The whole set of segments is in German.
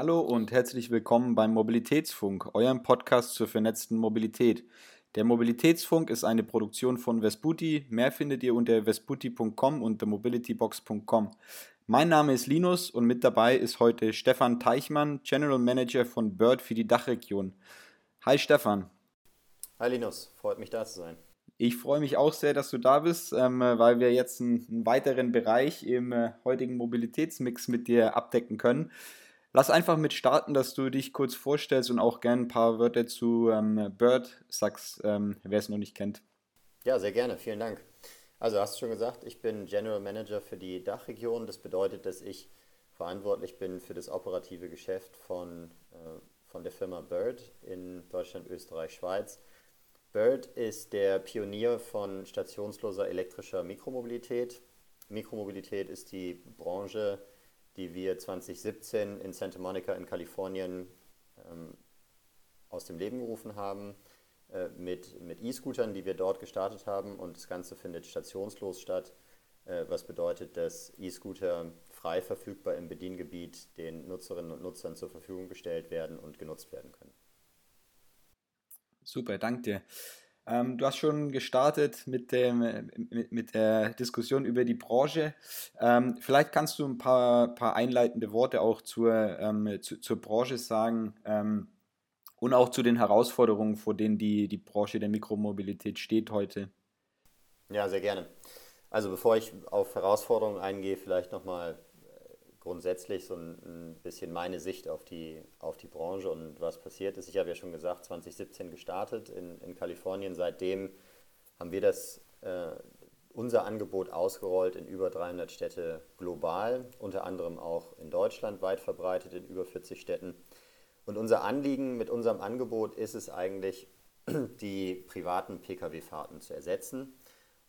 Hallo und herzlich willkommen beim Mobilitätsfunk, eurem Podcast zur vernetzten Mobilität. Der Mobilitätsfunk ist eine Produktion von Vesputi. Mehr findet ihr unter vesputi.com und themobilitybox.com. Mein Name ist Linus und mit dabei ist heute Stefan Teichmann, General Manager von Bird für die Dachregion. Hi Stefan. Hi Linus, freut mich da zu sein. Ich freue mich auch sehr, dass du da bist, ähm, weil wir jetzt einen, weiteren Bereich im äh, heutigen Mobilitätsmix mit dir abdecken können. Lass einfach mit starten, dass du dich kurz vorstellst und auch gerne ein paar Wörter zu ähm, Bird sagst, ähm, wer es noch nicht kennt. Ja, sehr gerne, vielen Dank. Also hast du schon gesagt, ich bin General Manager für die Dachregion. Das bedeutet, dass ich verantwortlich bin für das operative Geschäft von, äh, von der Firma Bird in Deutschland, Österreich, Schweiz. Bird ist der Pionier von stationsloser elektrischer Mikromobilität. Mikromobilität ist die Branche, die wir 2017 in Santa Monica in Kalifornien ähm, aus dem Leben gerufen haben, äh, mit, mit E-Scootern, die wir dort gestartet haben. Und das Ganze findet stationslos statt, äh, was bedeutet, dass E-Scooter frei verfügbar im Bediengebiet den Nutzerinnen und Nutzern zur Verfügung gestellt werden und genutzt werden können. Super, danke dir. Ähm, du hast schon gestartet mit, dem, mit, mit, der Diskussion über die Branche. Ähm, vielleicht kannst du ein paar, paar einleitende Worte auch zur, ähm, zu, zur Branche sagen ähm, und auch zu den Herausforderungen, vor denen die, die Branche der Mikromobilität steht heute. Ja, sehr gerne. Also bevor ich auf Herausforderungen eingehe, vielleicht nochmal grundsätzlich so ein, bisschen meine Sicht auf die, auf die Branche und was passiert ist. Ich habe ja schon gesagt, 2017 gestartet in, in Kalifornien. Seitdem haben wir das, äh, unser Angebot ausgerollt in über 300 Städte global, unter anderem auch in Deutschland weit verbreitet in über 40 Städten. Und unser Anliegen mit unserem Angebot ist es eigentlich, die privaten Pkw-Fahrten zu ersetzen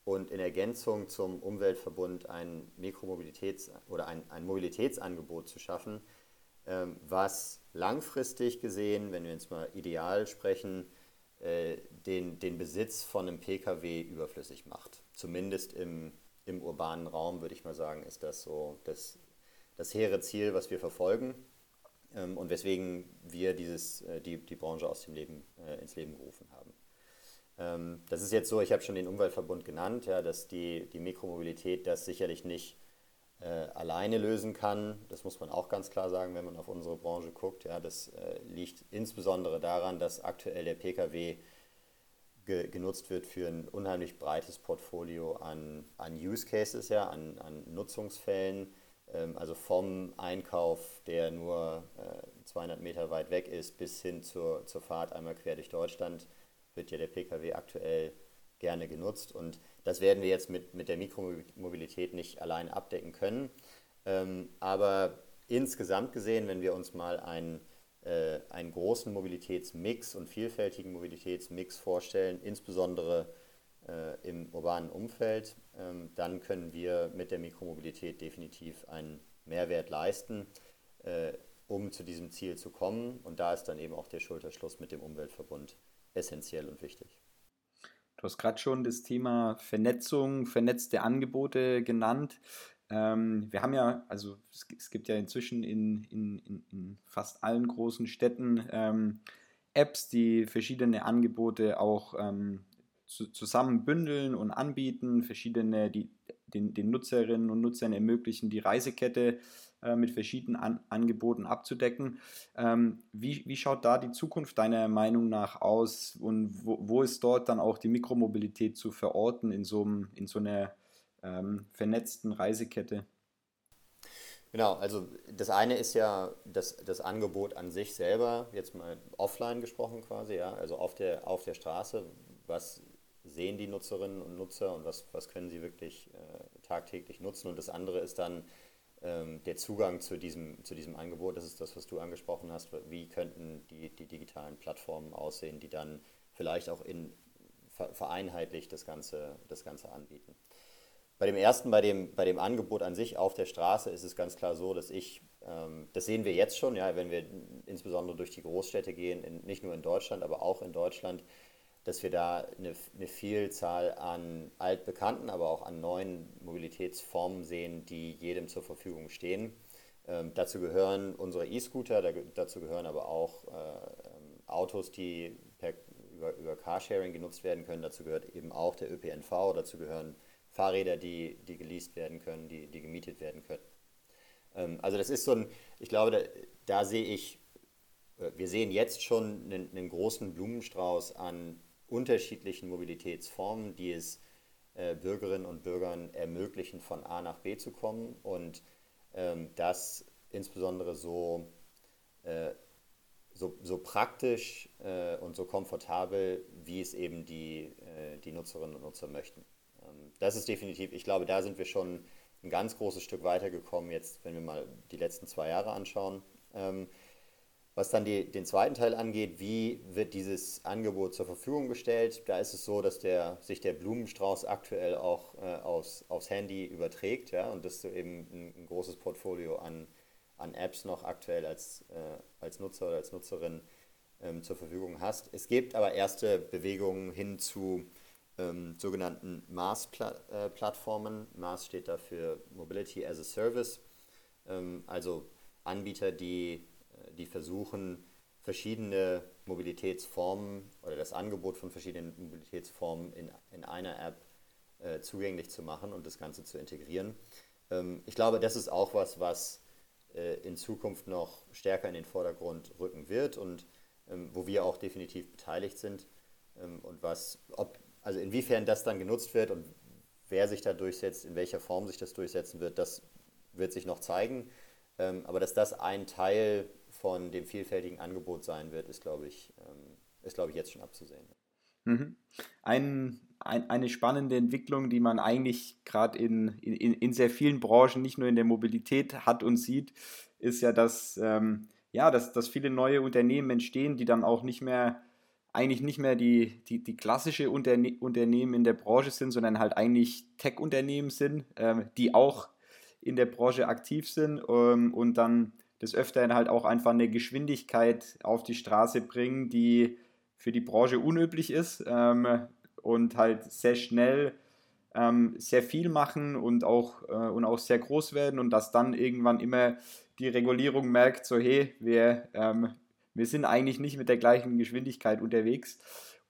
und in Ergänzung zum Umweltverbund ein Mikromobilitäts- oder ein, ein Mobilitätsangebot zu schaffen, ähm, was langfristig gesehen, wenn wir jetzt mal ideal sprechen, äh, den, den Besitz von einem Pkw überflüssig macht. Zumindest im, im urbanen Raum, würde ich mal sagen, ist das so das, das hehre Ziel, was wir verfolgen ähm, und weswegen wir dieses, äh, die, die Branche aus dem Leben, äh, ins Leben gerufen haben. Ähm, das ist jetzt so, ich habe schon den Umweltverbund genannt, ja, dass die, die Mikromobilität das sicherlich nicht äh, alleine lösen kann. Das muss man auch ganz klar sagen, wenn man auf unsere Branche guckt. Ja, das äh, liegt insbesondere daran, dass aktuell der Pkw ge genutzt wird für ein unheimlich breites Portfolio an, an Use Cases, ja, an, an Nutzungsfällen. Ähm, also vom Einkauf, der nur äh, 200 Meter weit weg ist, bis hin zur, zur Fahrt einmal quer durch Deutschland wird ja der Pkw aktuell gerne genutzt und das werden wir jetzt mit, mit der Mikromobilität nicht allein abdecken können. Ähm, aber insgesamt gesehen, wenn wir uns mal einen, äh, einen großen Mobilitätsmix und vielfältigen Mobilitätsmix vorstellen, insbesondere äh, im urbanen Umfeld, ähm, dann können wir mit der Mikromobilität definitiv einen Mehrwert leisten, äh, um zu diesem Ziel zu kommen. Und da ist dann eben auch der Schulterschluss mit dem Umweltverbund essentiell und wichtig. Du hast gerade schon das Thema Vernetzung, vernetzte Angebote genannt. Ähm, wir haben ja, also es, gibt ja inzwischen in, in, in, in, fast allen großen Städten ähm, Apps, die verschiedene Angebote auch ähm, zu, zusammen bündeln und anbieten, verschiedene, die den, den Nutzerinnen und Nutzern ermöglichen, die Reisekette äh, mit verschiedenen An Angeboten abzudecken. Ähm, wie, wie schaut da die Zukunft deiner Meinung nach aus und wo, wo ist dort dann auch die Mikromobilität zu verorten in so, in so einer ähm, vernetzten Reisekette? Genau, also das eine ist ja das, das Angebot an sich selber, jetzt mal offline gesprochen quasi, ja, also auf der, auf der Straße, was sehen die Nutzerinnen und Nutzer und was, was können sie wirklich äh, tagtäglich nutzen. Und das andere ist dann ähm, der Zugang zu diesem, zu diesem Angebot, das ist das, was du angesprochen hast. Wie könnten die, die digitalen Plattformen aussehen, die dann vielleicht auch in, vereinheitlicht das Ganze, das Ganze anbieten? Bei dem ersten, bei dem, bei dem Angebot an sich auf der Straße ist es ganz klar so, dass ich, ähm, das sehen wir jetzt schon, ja, wenn wir insbesondere durch die Großstädte gehen, in, nicht nur in Deutschland, aber auch in Deutschland, dass wir da eine, eine, Vielzahl an altbekannten, aber auch an neuen Mobilitätsformen sehen, die jedem zur Verfügung stehen. Ähm, dazu gehören unsere E-Scooter, da, dazu gehören aber auch äh, Autos, die per, über, über Carsharing genutzt werden können. Dazu gehört eben auch der ÖPNV, dazu gehören Fahrräder, die, die geleast werden können, die, die gemietet werden können. Ähm, also das ist so ein, ich glaube, da, da sehe ich, äh, wir sehen jetzt schon einen, einen, großen Blumenstrauß an unterschiedlichen Mobilitätsformen, die es äh, Bürgerinnen und Bürgern ermöglichen, von A nach B zu kommen und ähm, das insbesondere so, äh, so, so praktisch äh, und so komfortabel, wie es eben die, äh, die Nutzerinnen und Nutzer möchten. Ähm, das ist definitiv, ich glaube, da sind wir schon ein ganz großes Stück weitergekommen, jetzt, wenn wir mal die letzten zwei Jahre anschauen. Ähm, was dann die, den zweiten Teil angeht, wie wird dieses Angebot zur Verfügung gestellt? Da ist es so, dass der, sich der Blumenstrauß aktuell auch äh, aufs, aufs Handy überträgt ja, und dass du eben ein, ein großes Portfolio an, an Apps noch aktuell als, äh, als Nutzer oder als Nutzerin ähm, zur Verfügung hast. Es gibt aber erste Bewegungen hin zu ähm, sogenannten MaaS-Plattformen. Äh, MaaS steht dafür Mobility as a Service, ähm, also Anbieter, die die versuchen, verschiedene Mobilitätsformen oder das Angebot von verschiedenen Mobilitätsformen in, in einer App äh, zugänglich zu machen und das Ganze zu integrieren. Ähm, ich glaube, das ist auch was, was äh, in Zukunft noch stärker in den Vordergrund rücken wird und ähm, wo wir auch definitiv beteiligt sind ähm, und was, ob, also inwiefern das dann genutzt wird und wer sich da durchsetzt, in welcher Form sich das durchsetzen wird, das wird sich noch zeigen. Ähm, aber dass das ein Teil von dem vielfältigen Angebot sein wird, ist, glaube ich, ähm, ist, glaube ich, jetzt schon abzusehen. Mhm. Ein, ein, eine spannende Entwicklung, die man eigentlich gerade in, in, in sehr vielen Branchen, nicht nur in der Mobilität hat und sieht, ist ja, dass, ähm, ja, dass, dass viele neue Unternehmen entstehen, die dann auch nicht mehr eigentlich nicht mehr die, die, die klassische Unterne Unternehmen in der Branche sind, sondern halt eigentlich Tech-Unternehmen sind, ähm, die auch in der Branche aktiv sind ähm, und dann des Öfteren halt auch einfach eine Geschwindigkeit auf die Straße bringen, die für die Branche unüblich ist ähm, und halt sehr schnell ähm, sehr viel machen und auch, äh, und auch sehr groß werden und dass dann irgendwann immer die Regulierung merkt, so hey, wir, ähm, wir sind eigentlich nicht mit der gleichen Geschwindigkeit unterwegs.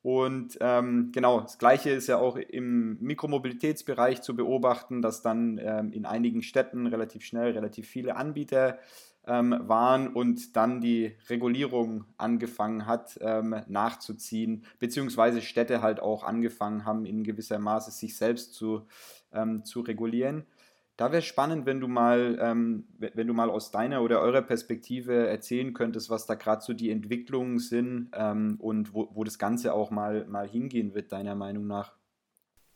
Und ähm, genau, das Gleiche ist ja auch im Mikromobilitätsbereich zu beobachten, dass dann ähm, in einigen Städten relativ schnell relativ viele Anbieter waren und dann die Regulierung angefangen hat ähm, nachzuziehen, beziehungsweise Städte halt auch angefangen haben, in gewisser Maße sich selbst zu, ähm, zu regulieren. Da wäre spannend, wenn du mal, ähm, wenn du mal aus deiner oder eurer Perspektive erzählen könntest, was da gerade so die Entwicklungen sind ähm, und wo, wo das Ganze auch mal, mal hingehen wird, deiner Meinung nach.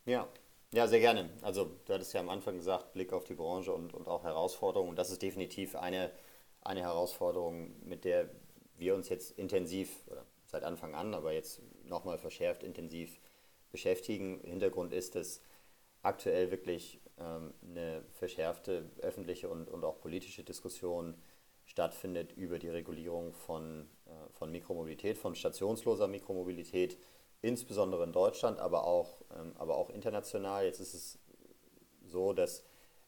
Ja, ja, sehr gerne. Also du hattest ja am Anfang gesagt, Blick auf die Branche und, und auch Herausforderungen. Und das ist definitiv eine eine Herausforderung, mit der wir uns jetzt intensiv, seit Anfang an, aber jetzt nochmal verschärft intensiv beschäftigen. Hintergrund ist, dass aktuell wirklich ähm, eine verschärfte öffentliche und, und auch politische Diskussion stattfindet über die Regulierung von, äh, von Mikromobilität, von stationsloser Mikromobilität, insbesondere in Deutschland, aber auch, ähm, aber auch international. Jetzt ist es so, dass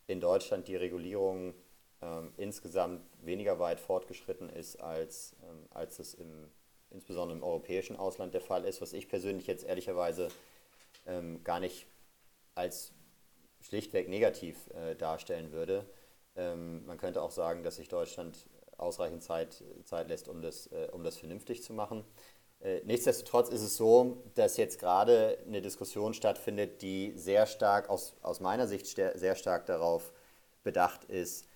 in Deutschland die Regulierung ähm, insgesamt weniger weit fortgeschritten ist, als, ähm, als es im, insbesondere im europäischen Ausland der Fall ist, was ich persönlich jetzt ehrlicherweise ähm, gar nicht als schlichtweg negativ äh, darstellen würde. Ähm, man könnte auch sagen, dass sich Deutschland ausreichend Zeit, Zeit lässt, um das, äh, um das vernünftig zu machen. Äh, nichtsdestotrotz ist es so, dass jetzt gerade eine Diskussion stattfindet, die sehr stark, aus, aus meiner Sicht sehr stark darauf bedacht ist,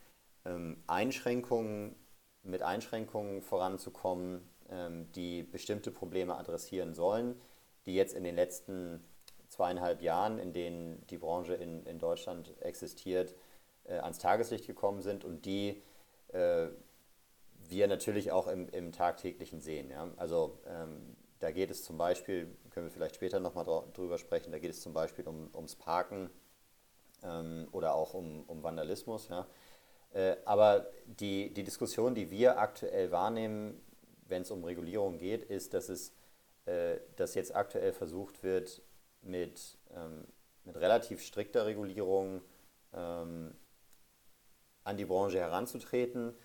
Einschränkungen, mit Einschränkungen voranzukommen, ähm, die bestimmte Probleme adressieren sollen, die jetzt in den letzten zweieinhalb Jahren, in denen die Branche in, in Deutschland existiert, äh, ans Tageslicht gekommen sind und die äh, wir natürlich auch im, im tagtäglichen sehen. Ja? Also ähm, da geht es zum Beispiel, können wir vielleicht später nochmal drüber sprechen, da geht es zum Beispiel um, ums Parken ähm, oder auch um, um Vandalismus. Ja? Äh, aber die, die Diskussion, die wir aktuell wahrnehmen, wenn es um Regulierung geht, ist, dass es äh, dass jetzt aktuell versucht wird, mit, ähm, mit relativ strikter Regulierung ähm, an die Branche heranzutreten.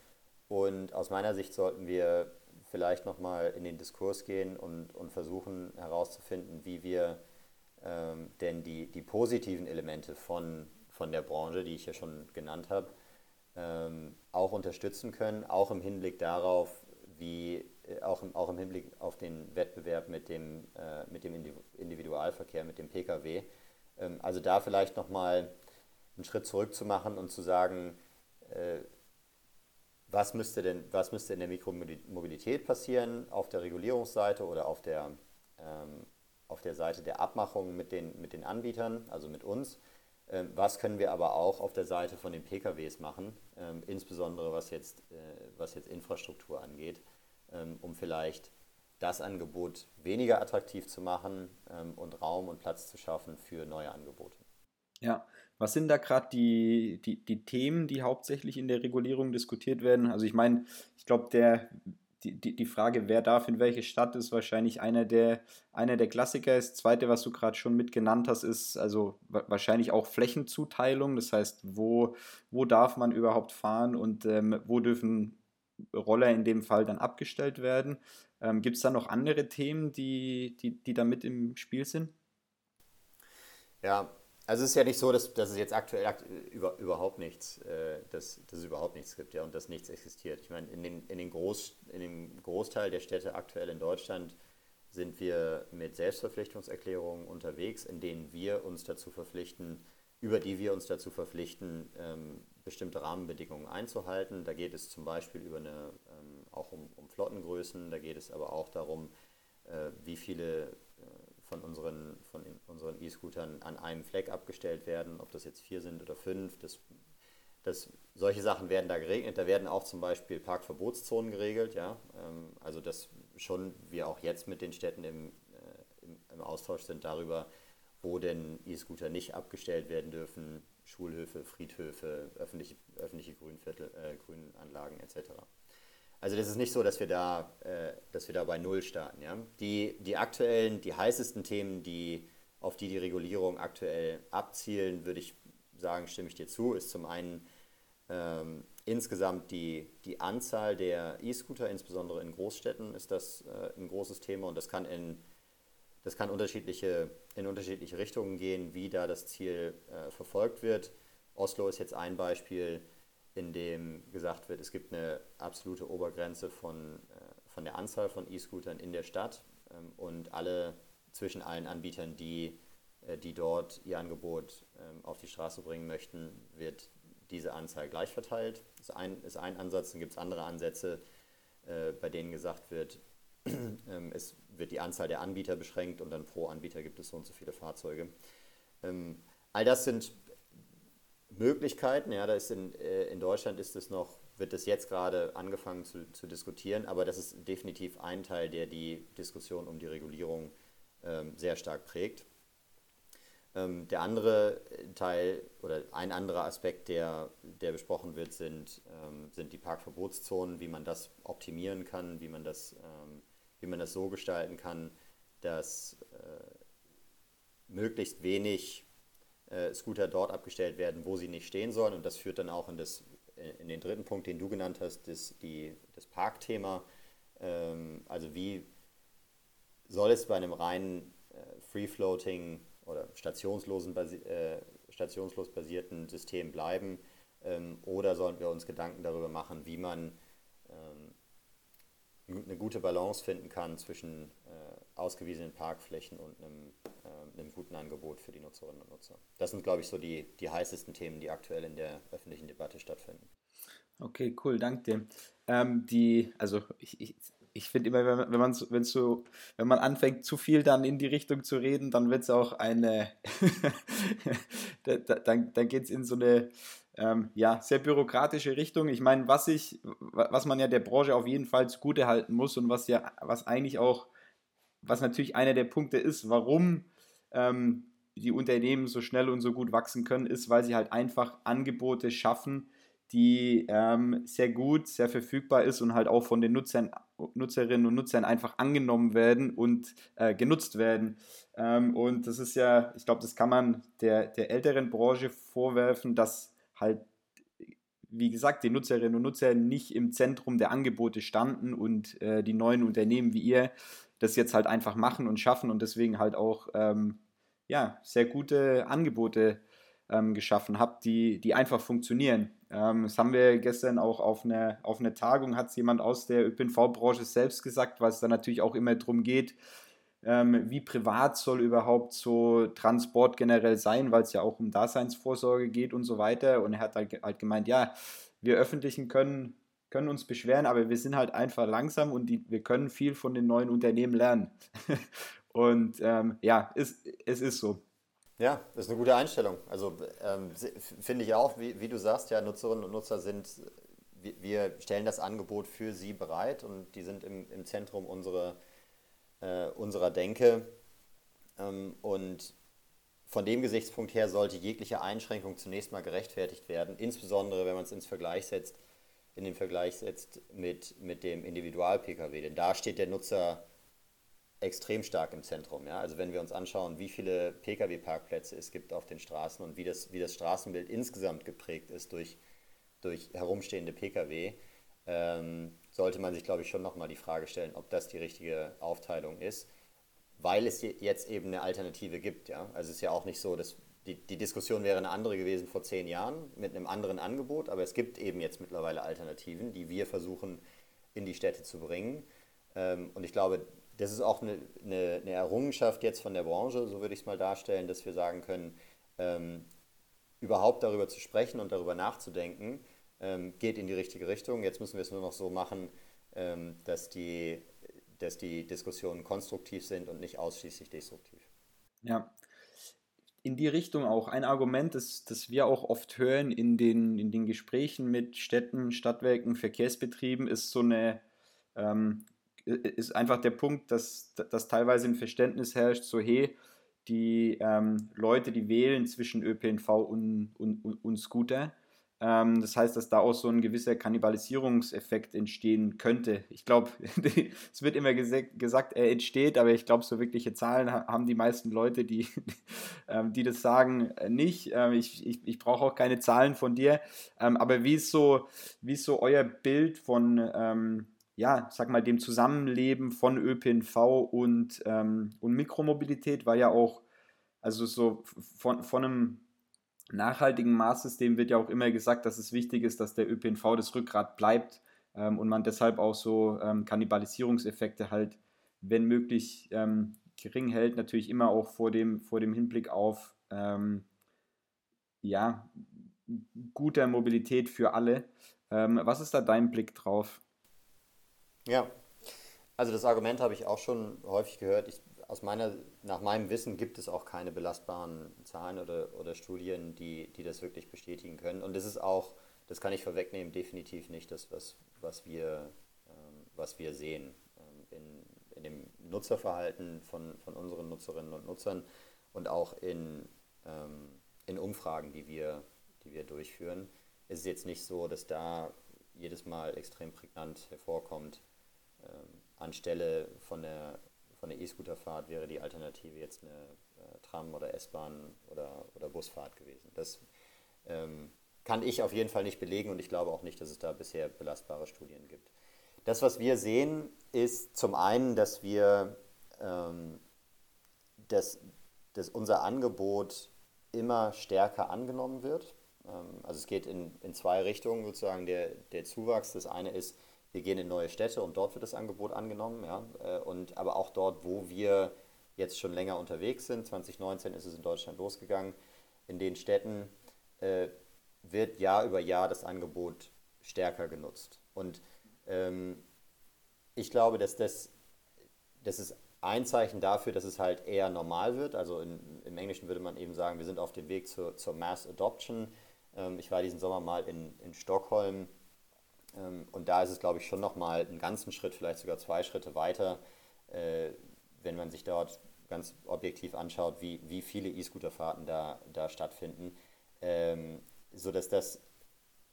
Und aus meiner Sicht sollten wir vielleicht nochmal in den Diskurs gehen und, und versuchen herauszufinden, wie wir ähm, denn die, die positiven Elemente von, von der Branche, die ich ja schon genannt habe, ähm, auch unterstützen können, auch im Hinblick darauf, wie äh, auch im, auch im Hinblick auf den Wettbewerb mit dem, äh, mit dem Individualverkehr, mit dem Pkw. Ähm, also da vielleicht nochmal einen Schritt zurück zu machen und zu sagen, äh, was müsste denn, was müsste in der Mikromobilität passieren auf der Regulierungsseite oder auf der, ähm, auf der Seite der Abmachung mit den, mit den Anbietern, also mit uns. Ähm, was können wir aber auch auf der Seite von den PKWs machen, ähm, insbesondere was jetzt, äh, was jetzt Infrastruktur angeht, ähm, um vielleicht das Angebot weniger attraktiv zu machen und Raum und Platz zu schaffen für neue Angebote. Ja, was sind da gerade die, die, die Themen, die hauptsächlich in der Regulierung diskutiert werden? Also ich meine, ich glaube, der die, die, die Frage, wer darf in welche Stadt, ist wahrscheinlich einer der, einer der Klassiker. Das zweite, was du gerade schon mit genannt hast, ist also wahrscheinlich auch Flächenzuteilung. Das heißt, wo, wo darf man überhaupt fahren und ähm, wo dürfen Roller in dem Fall dann abgestellt werden? Ähm, Gibt es da noch andere Themen, die, die, die da mit im Spiel sind? Ja, also es ist ja nicht so, dass, dass es jetzt aktuell über, überhaupt nichts, äh, dass, dass es überhaupt nichts gibt, ja, und dass nichts existiert. Ich meine, in, den, in, den Groß, in dem Großteil der Städte aktuell in Deutschland sind wir mit Selbstverpflichtungserklärungen unterwegs, in denen wir uns dazu verpflichten, über die wir uns dazu verpflichten, ähm, bestimmte Rahmenbedingungen einzuhalten. Da geht es zum Beispiel über eine, ähm, auch um, um Flottengrößen, da geht es aber auch darum, äh, wie viele von unseren von unseren E-Scootern an einem Fleck abgestellt werden, ob das jetzt vier sind oder fünf. Das, das, solche Sachen werden da geregelt. Da werden auch zum Beispiel Parkverbotszonen geregelt. Ja? Ähm, also dass schon wir auch jetzt mit den Städten im, äh, im, im Austausch sind darüber, wo denn E-Scooter nicht abgestellt werden dürfen, Schulhöfe, Friedhöfe, öffentliche, öffentliche Grünviertel, äh, Grünanlagen etc. Also das ist nicht so, dass wir da, äh, dass wir da bei Null starten. Ja? Die, die aktuellen, die heißesten Themen, die, auf die die Regulierung aktuell abzielen, würde ich sagen, stimme ich dir zu, ist zum einen ähm, insgesamt die, die Anzahl der E-Scooter, insbesondere in Großstädten, ist das äh, ein großes Thema und das kann in das kann unterschiedliche, in unterschiedliche Richtungen gehen, wie da das Ziel äh, verfolgt wird. Oslo ist jetzt ein Beispiel in dem gesagt wird, es gibt eine absolute Obergrenze von, äh, von der Anzahl von E-Scootern in der Stadt ähm, und alle zwischen allen Anbietern, die, äh, die dort ihr Angebot ähm, auf die Straße bringen möchten, wird diese Anzahl gleich verteilt. Das ist ein, ist ein Ansatz, dann gibt es andere Ansätze, äh, bei denen gesagt wird, ähm, es wird die Anzahl der Anbieter beschränkt und dann pro Anbieter gibt es so und so viele Fahrzeuge. all das sind Möglichkeiten. Ja, da ist in, äh, in Deutschland ist es noch, wird das jetzt gerade angefangen zu, zu diskutieren, aber das ist definitiv ein Teil, der die Diskussion um die Regulierung ähm, sehr stark prägt. Ähm, der andere Teil oder ein anderer Aspekt, der, der besprochen wird, sind, ähm, sind die Parkverbotszonen, wie man das optimieren kann, wie man das, ähm, wie man das so gestalten kann, dass äh, möglichst wenig äh, Scooter dort abgestellt werden, wo sie nicht stehen sollen. Und das führt dann auch in, das, in den dritten Punkt, den du genannt hast, das, die, das Parkthema. Ähm, also wie soll es bei einem reinen äh, Free-Floating oder stationslosen, äh, stationslos basierten System bleiben? Ähm, oder sollen wir uns Gedanken darüber machen, wie man ähm, eine gute Balance finden kann zwischen äh, ausgewiesenen Parkflächen und einem, äh, einem guten Angebot für die Nutzerinnen und Nutzer. Das sind, glaube ich, so die, die heißesten Themen, die aktuell in der öffentlichen Debatte stattfinden. Okay, cool, danke dir. Ähm, die, also ich, ich, ich finde immer, wenn man, wenn, man, wenn, so, wenn man anfängt, zu viel dann in die Richtung zu reden, dann wird es auch eine, dann, dann geht es in so eine ähm, ja, sehr bürokratische Richtung. Ich meine, was ich, was man ja der Branche auf jeden Fall zugute halten muss und was ja, was eigentlich auch, was natürlich einer der Punkte ist, warum ähm, die Unternehmen so schnell und so gut wachsen können, ist, weil sie halt einfach Angebote schaffen, die ähm, sehr gut, sehr verfügbar ist und halt auch von den Nutzern, Nutzerinnen und Nutzern einfach angenommen werden und äh, genutzt werden. Ähm, und das ist ja, ich glaube, das kann man der, der älteren Branche vorwerfen, dass halt wie gesagt, die Nutzerinnen und Nutzer nicht im Zentrum der Angebote standen und äh, die neuen Unternehmen wie ihr das jetzt halt einfach machen und schaffen und deswegen halt auch ähm, ja, sehr gute Angebote ähm, geschaffen habt, die, die einfach funktionieren. Ähm, das haben wir gestern auch auf einer auf eine Tagung, hat es jemand aus der ÖPNV-Branche selbst gesagt, weil es da natürlich auch immer darum geht, ähm, wie privat soll überhaupt so Transport generell sein, weil es ja auch um Daseinsvorsorge geht und so weiter. Und er hat halt, halt gemeint, ja, wir Öffentlichen können, können uns beschweren, aber wir sind halt einfach langsam und die, wir können viel von den neuen Unternehmen lernen. und ähm, ja, es, es ist so. Ja, ist eine gute Einstellung. Also ähm, finde ich auch, wie, wie, du sagst, ja, Nutzerinnen und Nutzer sind, wir stellen das Angebot für sie bereit und die sind im, im Zentrum unserer äh, unserer Denke. Ähm, und von dem Gesichtspunkt her sollte jegliche Einschränkung zunächst mal gerechtfertigt werden, insbesondere wenn man es ins Vergleich setzt, in den Vergleich setzt mit, mit dem Individual-Pkw. Denn da steht der Nutzer extrem stark im Zentrum. Ja? Also wenn wir uns anschauen, wie viele Pkw-Parkplätze es gibt auf den Straßen und wie das, wie das Straßenbild insgesamt geprägt ist durch, durch herumstehende Pkw, ähm, sollte man sich, glaube ich, schon nochmal die Frage stellen, ob das die richtige Aufteilung ist, weil es jetzt eben eine Alternative gibt. Ja? Also es ist ja auch nicht so, dass die, die Diskussion wäre eine andere gewesen vor zehn Jahren mit einem anderen Angebot, aber es gibt eben jetzt mittlerweile Alternativen, die wir versuchen in die Städte zu bringen. Ähm, und ich glaube, das ist auch eine, eine, eine Errungenschaft jetzt von der Branche, so würde ich es mal darstellen, dass wir sagen können, ähm, überhaupt darüber zu sprechen und darüber nachzudenken, ähm, geht in die richtige Richtung. Jetzt müssen wir es nur noch so machen, ähm, dass, die, dass die Diskussionen konstruktiv sind und nicht ausschließlich destruktiv. Ja, in die Richtung auch. Ein Argument, das, das wir auch oft hören in den, in den Gesprächen mit Städten, Stadtwerken, Verkehrsbetrieben, ist so eine, ähm, ist einfach der Punkt, dass, dass teilweise ein Verständnis herrscht, so hey, die ähm, Leute, die wählen zwischen ÖPNV und, und, und Scooter, das heißt, dass da auch so ein gewisser Kannibalisierungseffekt entstehen könnte. Ich glaube, es wird immer gesagt, er entsteht, aber ich glaube, so wirkliche Zahlen haben die meisten Leute, die, ähm, die das sagen, äh, nicht. Ähm, ich ich, ich brauche auch keine Zahlen von dir. aber wie ist so, wie ist so euer Bild von, ja, sag mal, dem Zusammenleben von ÖPNV und, und Mikromobilität, weil ja auch, also so von, von einem nachhaltigen Maßsystem wird ja auch immer gesagt, dass es wichtig ist, dass der ÖPNV das Rückgrat bleibt ähm, und man deshalb auch so ähm, Kannibalisierungseffekte halt, wenn möglich, ähm, gering hält. Natürlich immer auch vor dem, vor dem Hinblick auf ähm, ja, guter Mobilität für alle. Ähm, was ist da dein Blick drauf? Ja, also das Argument habe ich auch schon häufig gehört. Ich aus meiner, nach meinem Wissen gibt es auch keine belastbaren Zahlen oder, oder Studien, die, die das wirklich bestätigen können. Und das ist auch, das kann ich vorwegnehmen, definitiv nicht das, was, was, wir, ähm, was wir sehen ähm, in, in dem Nutzerverhalten von, von unseren Nutzerinnen und Nutzern und auch in, ähm, in Umfragen, die wir, die wir durchführen. Es ist jetzt nicht so, dass da jedes Mal extrem prägnant hervorkommt, ähm, anstelle von der von der E-Scooterfahrt wäre die Alternative jetzt eine äh, Tram- oder S-Bahn- oder, oder Busfahrt gewesen. Das ähm, kann ich auf jeden Fall nicht belegen und ich glaube auch nicht, dass es da bisher belastbare Studien gibt. Das, was wir sehen, ist zum einen, dass wir ähm, dass, dass unser Angebot immer stärker angenommen wird. Ähm, also es geht in, in zwei Richtungen sozusagen der, der Zuwachs. Das eine ist, wir gehen in neue Städte und dort wird das Angebot angenommen. Ja? Äh, und, aber auch dort, wo wir jetzt schon länger unterwegs sind, 2019 ist es in Deutschland losgegangen, in den Städten äh, wird Jahr über Jahr das Angebot stärker genutzt. Und ähm, ich glaube, dass das, das ist ein Zeichen dafür, dass es halt eher normal wird. Also in, im Englischen würde man eben sagen, wir sind auf dem Weg zur, zur Mass Adoption. Ähm, ich war diesen Sommer mal in, in Stockholm und da ist es, glaube ich, schon nochmal einen ganzen Schritt, vielleicht sogar zwei Schritte weiter, äh, wenn man sich dort ganz objektiv anschaut, wie, wie viele E-Scooter-Fahrten da, da stattfinden, ähm, sodass das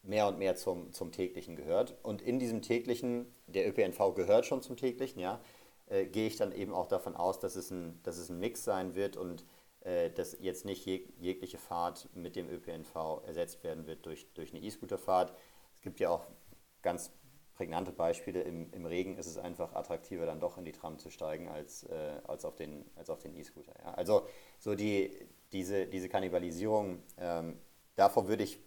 mehr und mehr zum, zum täglichen gehört. Und in diesem täglichen, der ÖPNV gehört schon zum täglichen, ja, äh, gehe ich dann eben auch davon aus, dass es ein, dass es ein Mix sein wird und äh, dass jetzt nicht jeg jegliche Fahrt mit dem ÖPNV ersetzt werden wird durch, durch eine E-Scooter-Fahrt. es gibt ja auch ganz prägnante Beispiele. Im, Im, Regen ist es einfach attraktiver, dann doch in die Tram zu steigen, als, äh, als auf den als auf E-Scooter. Ja. Also so die, diese, diese Kannibalisierung, ähm, davor würde ich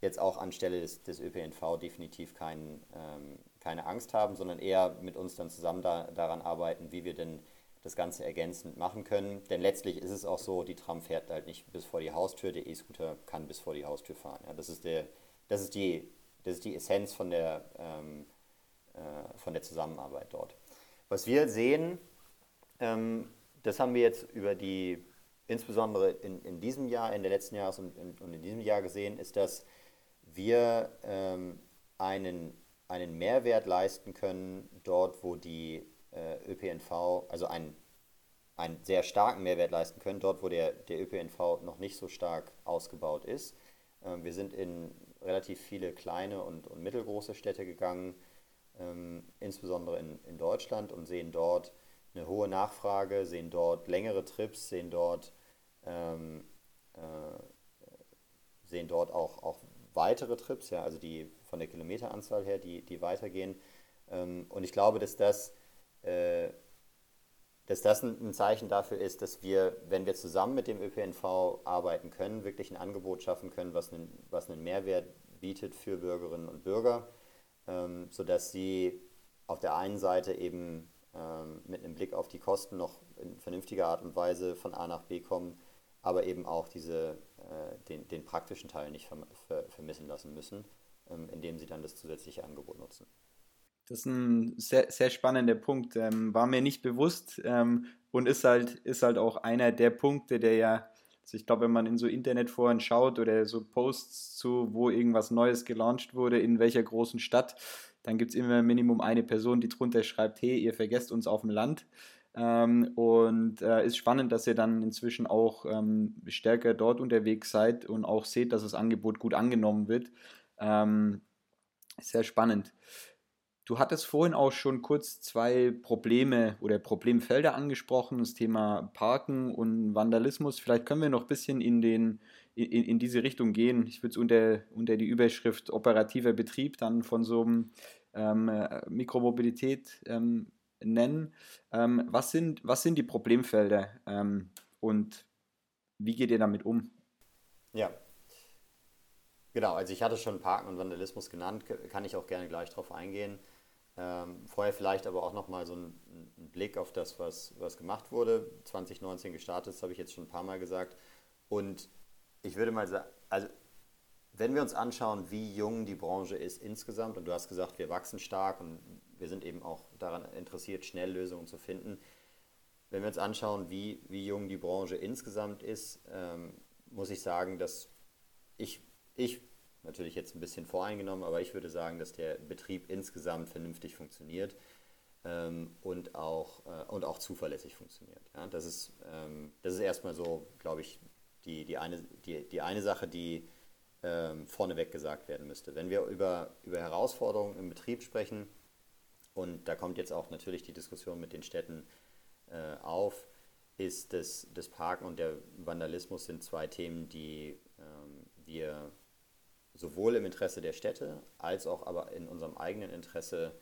jetzt auch anstelle des, des ÖPNV definitiv kein, ähm, keine Angst haben, sondern eher mit uns dann zusammen da, daran arbeiten, wie wir denn das Ganze ergänzend machen können. Denn letztlich ist es auch so, die Tram fährt halt nicht bis vor die Haustür, der E-Scooter kann bis vor die Haustür fahren. Ja, das, ist der, das, ist die, das ist die Essenz von der, ähm, äh, von der Zusammenarbeit dort. Was wir sehen, ähm, das haben wir jetzt über die, insbesondere in, in diesem Jahr, in der letzten Jahres und in, und in diesem Jahr gesehen, ist, dass wir ähm, einen, einen Mehrwert leisten können, dort wo die äh, ÖPNV, also einen, einen sehr starken Mehrwert leisten können, dort wo der, der ÖPNV noch nicht so stark ausgebaut ist. Ähm, wir sind in relativ viele kleine und, und mittelgroße Städte gegangen, ähm, insbesondere in, in Deutschland und sehen dort eine hohe Nachfrage, sehen dort längere Trips, sehen dort, ähm, äh, sehen dort auch, auch weitere Trips, ja, also die von der Kilometeranzahl her, die, die weitergehen. Ähm, und ich glaube, dass das, äh, dass das ein, Zeichen dafür ist, dass wir, wenn wir zusammen mit dem ÖPNV arbeiten können, wirklich ein Angebot schaffen können, was einen, was einen Mehrwert bietet für Bürgerinnen und Bürger, ähm, sodass sie auf der einen Seite eben ähm, mit einem Blick auf die Kosten noch in vernünftiger Art und Weise von A nach B kommen, aber eben auch diese, äh, den, den praktischen Teil nicht verm ver vermissen lassen müssen, ähm, indem sie dann das zusätzliche Angebot nutzen. Das ist ein sehr, sehr spannender Punkt. Ähm, war mir nicht bewusst ähm, und ist halt, ist halt auch einer der Punkte, der ja, also ich glaube, wenn man in so Internetforen schaut oder so Posts zu, wo irgendwas Neues gelauncht wurde, in welcher großen Stadt, dann gibt es immer Minimum eine Person, die drunter schreibt, hey, ihr vergesst uns auf dem Land. Ähm, und äh, ist spannend, dass ihr dann inzwischen auch ähm, stärker dort unterwegs seid und auch seht, dass das Angebot gut angenommen wird. Ähm, sehr spannend. Du hattest vorhin auch schon kurz zwei Probleme oder Problemfelder angesprochen, das Thema Parken und Vandalismus. Vielleicht können wir noch ein bisschen in, den, in, in diese Richtung gehen. Ich würde es unter, unter die Überschrift operativer Betrieb dann von so einem ähm, äh, Mikromobilität ähm, nennen. Ähm, was, sind, was sind die Problemfelder ähm, und wie geht ihr damit um? Ja, genau. Also ich hatte schon Parken und Vandalismus genannt, kann ich auch gerne gleich darauf eingehen. Ähm, vorher vielleicht aber auch nochmal so ein, ein, Blick auf das, was, was gemacht wurde. 2019 gestartet, das habe ich jetzt schon ein paar Mal gesagt. Und ich würde mal sagen, also wenn wir uns anschauen, wie jung die Branche ist insgesamt, und du hast gesagt, wir wachsen stark und wir sind eben auch daran interessiert, schnell Lösungen zu finden. Wenn wir uns anschauen, wie, wie jung die Branche insgesamt ist, ähm, muss ich sagen, dass ich, ich, natürlich jetzt ein bisschen voreingenommen, aber ich würde sagen, dass der Betrieb insgesamt vernünftig funktioniert ähm, und, auch, äh, und auch zuverlässig funktioniert. Ja, das, ist, ähm, das ist erstmal so, glaube ich, die, die, eine, die, die eine Sache, die ähm, vorneweg gesagt werden müsste. Wenn wir über, über Herausforderungen im Betrieb sprechen, und da kommt jetzt auch natürlich die Diskussion mit den Städten äh, auf, ist das, das Parken und der Vandalismus sind zwei Themen, die ähm, wir sowohl im Interesse der Städte als auch aber in unserem eigenen Interesse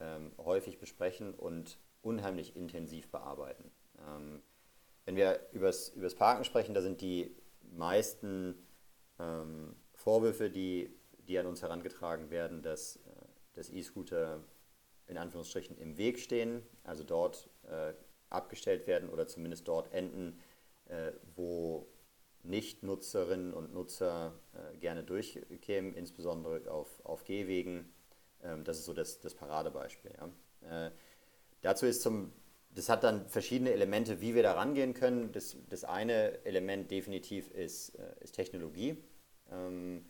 ähm, häufig besprechen und unheimlich intensiv bearbeiten. Ähm, wenn wir über das Parken sprechen, da sind die meisten ähm, Vorwürfe, die, die an uns herangetragen werden, dass, äh, dass E-Scooter in Anführungsstrichen im Weg stehen, also dort äh, abgestellt werden oder zumindest dort enden, äh, wo Nicht-Nutzerinnen und Nutzer äh, gerne durchkämen, insbesondere auf, auf Gehwegen. Ähm, das ist so das, das Paradebeispiel. Ja. Äh, dazu ist zum, das hat dann verschiedene Elemente, wie wir da rangehen können. Das, das eine Element definitiv ist, äh, ist Technologie, ähm,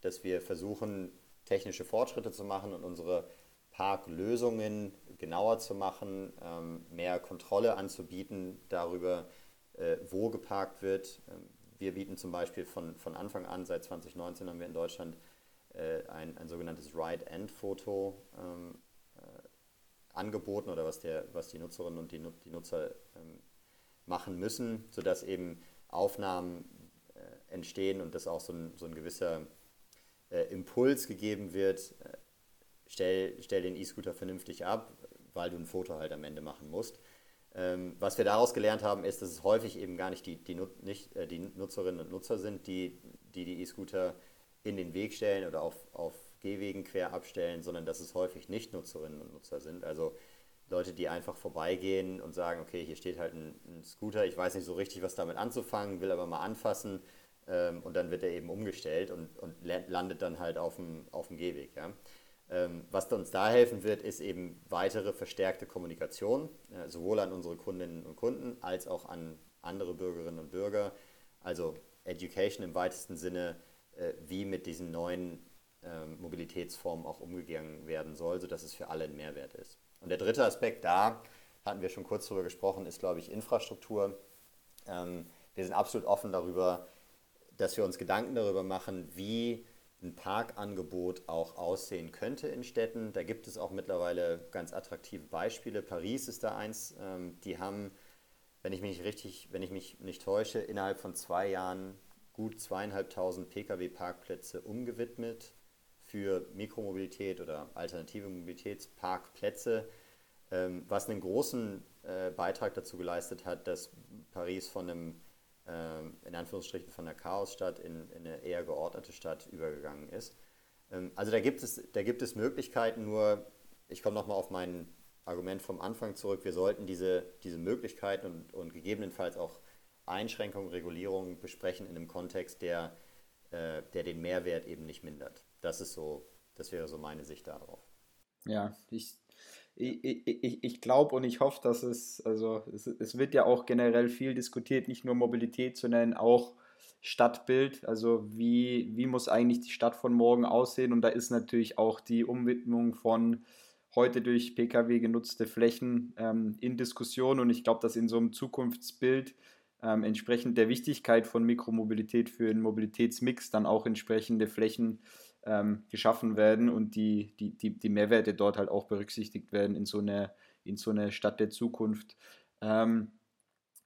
dass wir versuchen, technische Fortschritte zu machen und unsere Parklösungen genauer zu machen, ähm, mehr Kontrolle anzubieten darüber, äh, wo geparkt wird. Ähm, wir bieten zum Beispiel von, von Anfang an, seit 2019 haben wir in Deutschland äh, ein, ein sogenanntes Ride-End-Foto ähm, äh, angeboten oder was, der, was die Nutzerinnen und die, die Nutzer ähm, machen müssen, sodass eben Aufnahmen äh, entstehen und das auch so ein, so ein gewisser äh, Impuls gegeben wird, äh, stell, stell den E-Scooter vernünftig ab, weil du ein Foto halt am Ende machen musst. Ähm, was wir daraus gelernt haben, ist, dass es häufig eben gar nicht die, die, nicht, äh, die Nutzerinnen und Nutzer sind, die die E-Scooter in den Weg stellen oder auf, auf Gehwegen quer abstellen, sondern dass es häufig nicht Nutzerinnen und Nutzer sind. Also Leute, die einfach vorbeigehen und sagen, okay, hier steht halt ein, ein Scooter, ich weiß nicht so richtig, was damit anzufangen, will aber mal anfassen ähm, und dann wird er eben umgestellt und, und landet dann halt auf dem, auf dem Gehweg. Ja? Ähm, was uns da helfen wird, ist eben weitere verstärkte Kommunikation, äh, sowohl an unsere Kundinnen und Kunden als auch an andere Bürgerinnen und Bürger. Also Education im weitesten Sinne, äh, wie mit diesen neuen ähm, Mobilitätsformen auch umgegangen werden soll, sodass es für alle ein Mehrwert ist. Und der dritte Aspekt da, hatten wir schon kurz darüber gesprochen, ist, glaube ich, Infrastruktur. Ähm, wir sind absolut offen darüber, dass wir uns Gedanken darüber machen, wie ein Parkangebot auch aussehen könnte in Städten. Da gibt es auch mittlerweile ganz attraktive Beispiele. Paris ist da eins. Ähm, die haben, wenn ich mich richtig, wenn ich mich nicht täusche, innerhalb von zwei Jahren gut zweieinhalbtausend Pkw-Parkplätze umgewidmet für Mikromobilität oder alternative Mobilitätsparkplätze, ähm, was einen großen äh, Beitrag dazu geleistet hat, dass Paris von einem, in Anführungsstrichen, von einer Chaosstadt in, in eine eher geordnete Stadt übergegangen ist. Ähm, also da gibt, es, da gibt es Möglichkeiten, nur ich komme nochmal auf mein Argument vom Anfang zurück, wir sollten diese, diese Möglichkeiten und, und gegebenenfalls auch Einschränkungen, Regulierungen besprechen in einem Kontext, der, äh, der den Mehrwert eben nicht mindert. Das ist so, das wäre so meine Sicht darauf. Ja, ich, ich, ich, glaube und ich hoffe, dass es, also es, es wird ja auch generell viel diskutiert, nicht nur Mobilität, sondern auch Stadtbild. Also wie, wie muss eigentlich die Stadt von morgen aussehen? Und da ist natürlich auch die Umwidmung von heute durch Pkw genutzte Flächen ähm, in Diskussion. Und ich glaube, dass in so einem Zukunftsbild ähm, entsprechend der Wichtigkeit von Mikromobilität für den Mobilitätsmix dann auch entsprechende Flächen ähm, geschaffen werden und die, die, die, die Mehrwerte dort halt auch berücksichtigt werden in so eine, in so eine Stadt der Zukunft. Ähm,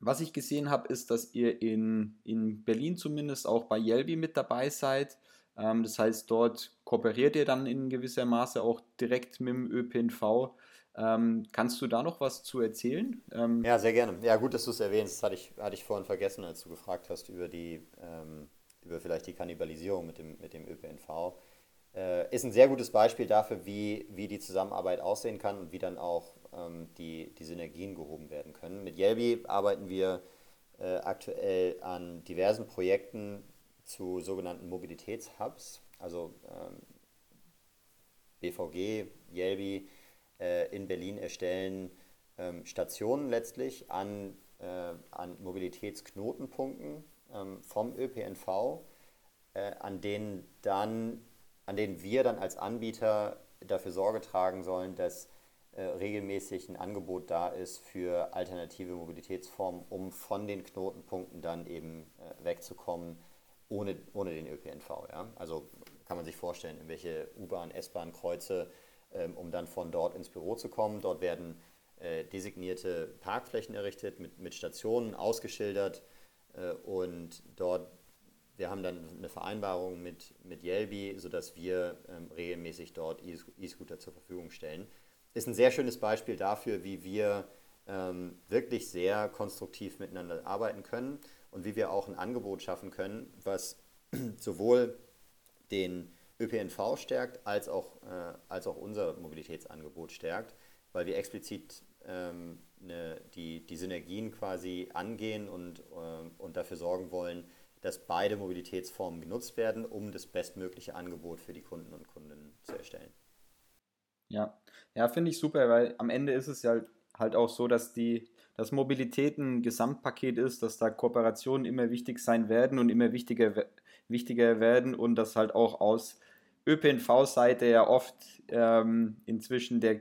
was ich gesehen habe, ist, dass ihr in, in Berlin zumindest auch bei Yelby mit dabei seid. Ähm, das heißt, dort kooperiert ihr dann in gewisser Maße auch direkt mit dem ÖPNV. Ähm, kannst du da noch was zu erzählen? Ähm, ja, sehr gerne. Ja, gut, dass du es erwähnst. Das hatte ich, hatte ich vorhin vergessen, als du gefragt hast über die, ähm, über vielleicht die Kannibalisierung mit dem, mit dem ÖPNV äh, ist ein sehr gutes Beispiel dafür, wie, wie die Zusammenarbeit aussehen kann und wie dann auch ähm, die, die Synergien gehoben werden können. Mit Yelby arbeiten wir äh, aktuell an diversen Projekten zu sogenannten Mobilitätshubs, also ähm, BVG, Yelby äh, in Berlin erstellen ähm, Stationen letztlich an, äh, an Mobilitätsknotenpunkten ähm, vom ÖPNV, äh, an denen dann an denen wir dann als Anbieter dafür Sorge tragen sollen, dass äh, regelmäßig ein Angebot da ist für alternative Mobilitätsformen, um von den Knotenpunkten dann eben äh, wegzukommen, ohne, ohne den ÖPNV. Ja? Also kann man sich vorstellen, in welche U-Bahn, S-Bahn-Kreuze, ähm, um dann von dort ins Büro zu kommen. Dort werden äh, designierte Parkflächen errichtet, mit, mit Stationen ausgeschildert äh, und dort wir haben dann eine Vereinbarung mit, mit Yelby, sodass wir ähm, regelmäßig dort E-Scooter zur Verfügung stellen. Ist ein sehr schönes Beispiel dafür, wie wir ähm, wirklich sehr konstruktiv miteinander arbeiten können und wie wir auch ein Angebot schaffen können, was sowohl den ÖPNV stärkt, als auch, äh, als auch unser Mobilitätsangebot stärkt, weil wir explizit ähm, eine, die, die Synergien quasi angehen und, äh, und dafür sorgen wollen, dass beide Mobilitätsformen genutzt werden, um das bestmögliche Angebot für die Kunden und Kundinnen zu erstellen. Ja, ja, finde ich super, weil am Ende ist es ja halt auch so, dass die dass Mobilität ein Gesamtpaket ist, dass da Kooperationen immer wichtig sein werden und immer wichtiger, wichtiger werden und dass halt auch aus ÖPNV-Seite ja oft ähm, inzwischen der,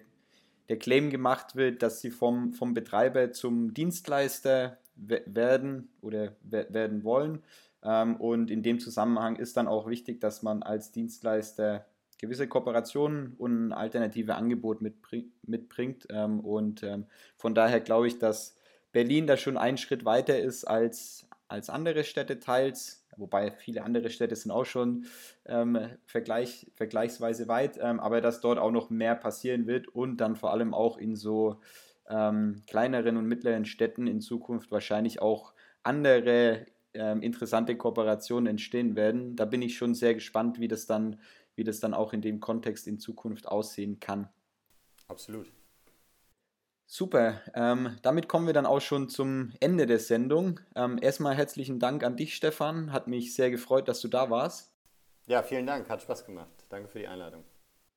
der Claim gemacht wird, dass sie vom, vom Betreiber zum Dienstleister werden oder werden wollen. Ähm, und in dem Zusammenhang ist dann auch wichtig, dass man als Dienstleister gewisse Kooperationen und ein alternative Angebot mitbringt. Ähm, und ähm, von daher glaube ich, dass Berlin da schon einen Schritt weiter ist als, als andere Städte teils. wobei viele andere Städte sind auch schon ähm, vergleich, vergleichsweise weit, ähm, aber dass dort auch noch mehr passieren wird und dann vor allem auch in so ähm, kleineren und mittleren Städten in Zukunft wahrscheinlich auch andere ähm, interessante Kooperationen entstehen werden. Da bin ich schon sehr gespannt, wie das dann, wie das dann auch in dem Kontext in Zukunft aussehen kann. Absolut. Super, ähm, damit kommen wir dann auch schon zum Ende der Sendung. Ähm, erstmal herzlichen Dank an dich, Stefan. Hat mich sehr gefreut, dass du da warst. Ja, vielen Dank, hat Spaß gemacht. Danke für die Einladung.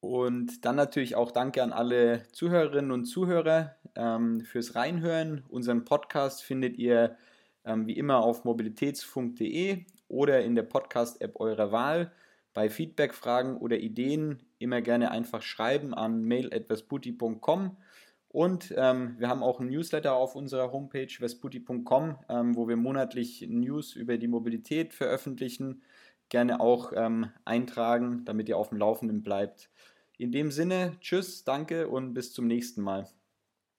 Und dann natürlich auch danke an alle Zuhörerinnen und Zuhörer ähm, fürs Reinhören. Unseren Podcast findet ihr ähm, wie immer auf mobilitätsfunk.de oder in der Podcast-App eurer Wahl. Bei Feedback, Fragen oder Ideen immer gerne einfach schreiben an mail.vesputi.com. Und ähm, wir haben auch ein Newsletter auf unserer Homepage vesputi.com, ähm, wo wir monatlich News über die Mobilität veröffentlichen. Gerne auch ähm, eintragen, damit ihr auf dem Laufenden bleibt. In dem Sinne, tschüss, danke und bis zum nächsten Mal.